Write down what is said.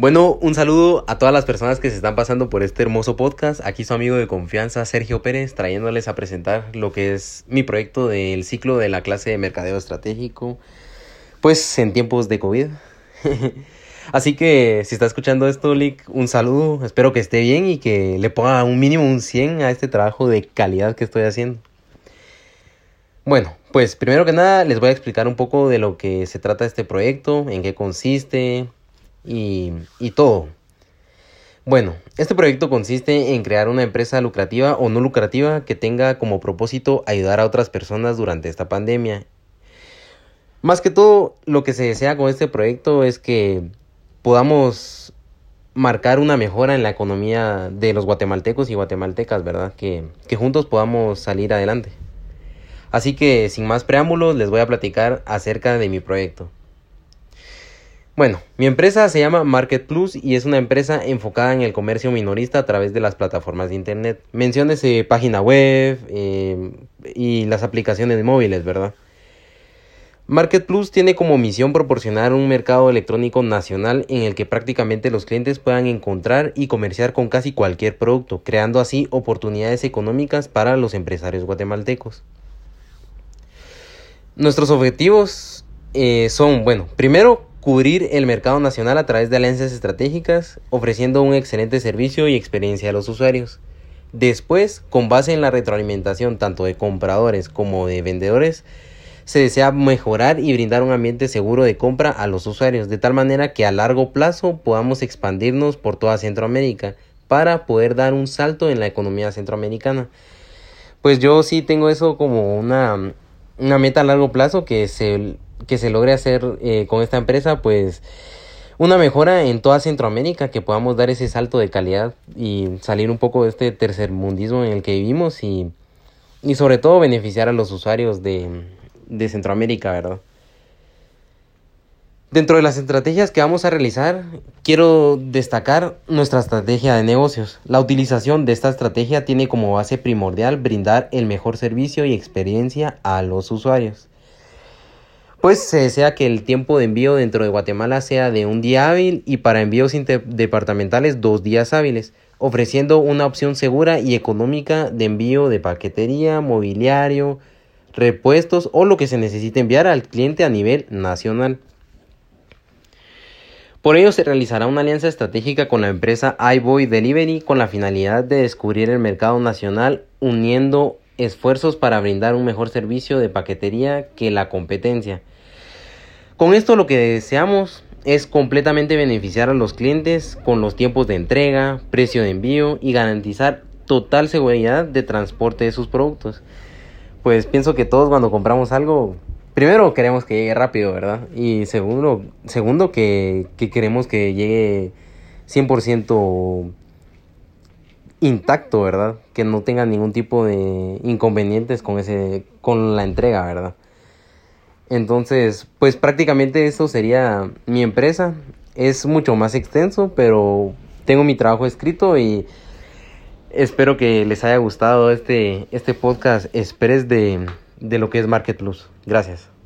Bueno, un saludo a todas las personas que se están pasando por este hermoso podcast. Aquí su amigo de confianza, Sergio Pérez, trayéndoles a presentar lo que es mi proyecto del ciclo de la clase de mercadeo estratégico, pues en tiempos de COVID. Así que si está escuchando esto, Lick, un saludo, espero que esté bien y que le ponga un mínimo un 100 a este trabajo de calidad que estoy haciendo. Bueno, pues primero que nada les voy a explicar un poco de lo que se trata este proyecto, en qué consiste, y, todo. Bueno, este proyecto consiste en crear una empresa lucrativa o no lucrativa que tenga como propósito ayudar a otras personas durante esta pandemia. Más que todo, lo que se desea con este proyecto es que podamos marcar una mejora en la economía de los guatemaltecos y guatemaltecas, ¿verdad? Que, que juntos podamos salir adelante. Así que, sin más preámbulos, les voy a platicar acerca de mi proyecto. Bueno, mi empresa se llama Market Plus y es una empresa enfocada en el comercio minorista a través de las plataformas de internet. Menciones página web eh, y las aplicaciones móviles, ¿verdad? Market Plus tiene como misión proporcionar un mercado electrónico nacional en el que prácticamente los clientes puedan encontrar y comerciar con casi cualquier producto, creando así oportunidades económicas para los empresarios guatemaltecos. Nuestros objetivos eh, son, bueno, primero cubrir el mercado nacional a través de alianzas estratégicas, ofreciendo un excelente servicio y experiencia a los usuarios. Después, con base en la retroalimentación tanto de compradores como de vendedores, se desea mejorar y brindar un ambiente seguro de compra a los usuarios, de tal manera que a largo plazo podamos expandirnos por toda Centroamérica para poder dar un salto en la economía centroamericana. Pues yo sí tengo eso como una, una meta a largo plazo que se que se logre hacer eh, con esta empresa, pues una mejora en toda Centroamérica, que podamos dar ese salto de calidad y salir un poco de este tercermundismo en el que vivimos y, y sobre todo beneficiar a los usuarios de, de Centroamérica, ¿verdad? Dentro de las estrategias que vamos a realizar, quiero destacar nuestra estrategia de negocios. La utilización de esta estrategia tiene como base primordial brindar el mejor servicio y experiencia a los usuarios pues se desea que el tiempo de envío dentro de Guatemala sea de un día hábil y para envíos interdepartamentales dos días hábiles, ofreciendo una opción segura y económica de envío de paquetería, mobiliario, repuestos o lo que se necesite enviar al cliente a nivel nacional. Por ello se realizará una alianza estratégica con la empresa iBoy Delivery con la finalidad de descubrir el mercado nacional uniendo esfuerzos para brindar un mejor servicio de paquetería que la competencia con esto lo que deseamos es completamente beneficiar a los clientes con los tiempos de entrega, precio de envío y garantizar total seguridad de transporte de sus productos. Pues pienso que todos cuando compramos algo, primero queremos que llegue rápido, ¿verdad? Y segundo, segundo que, que queremos que llegue 100% intacto, ¿verdad? Que no tenga ningún tipo de inconvenientes con ese con la entrega, ¿verdad? Entonces, pues prácticamente eso sería mi empresa. Es mucho más extenso, pero tengo mi trabajo escrito y espero que les haya gustado este, este podcast express de, de lo que es Market Plus. Gracias.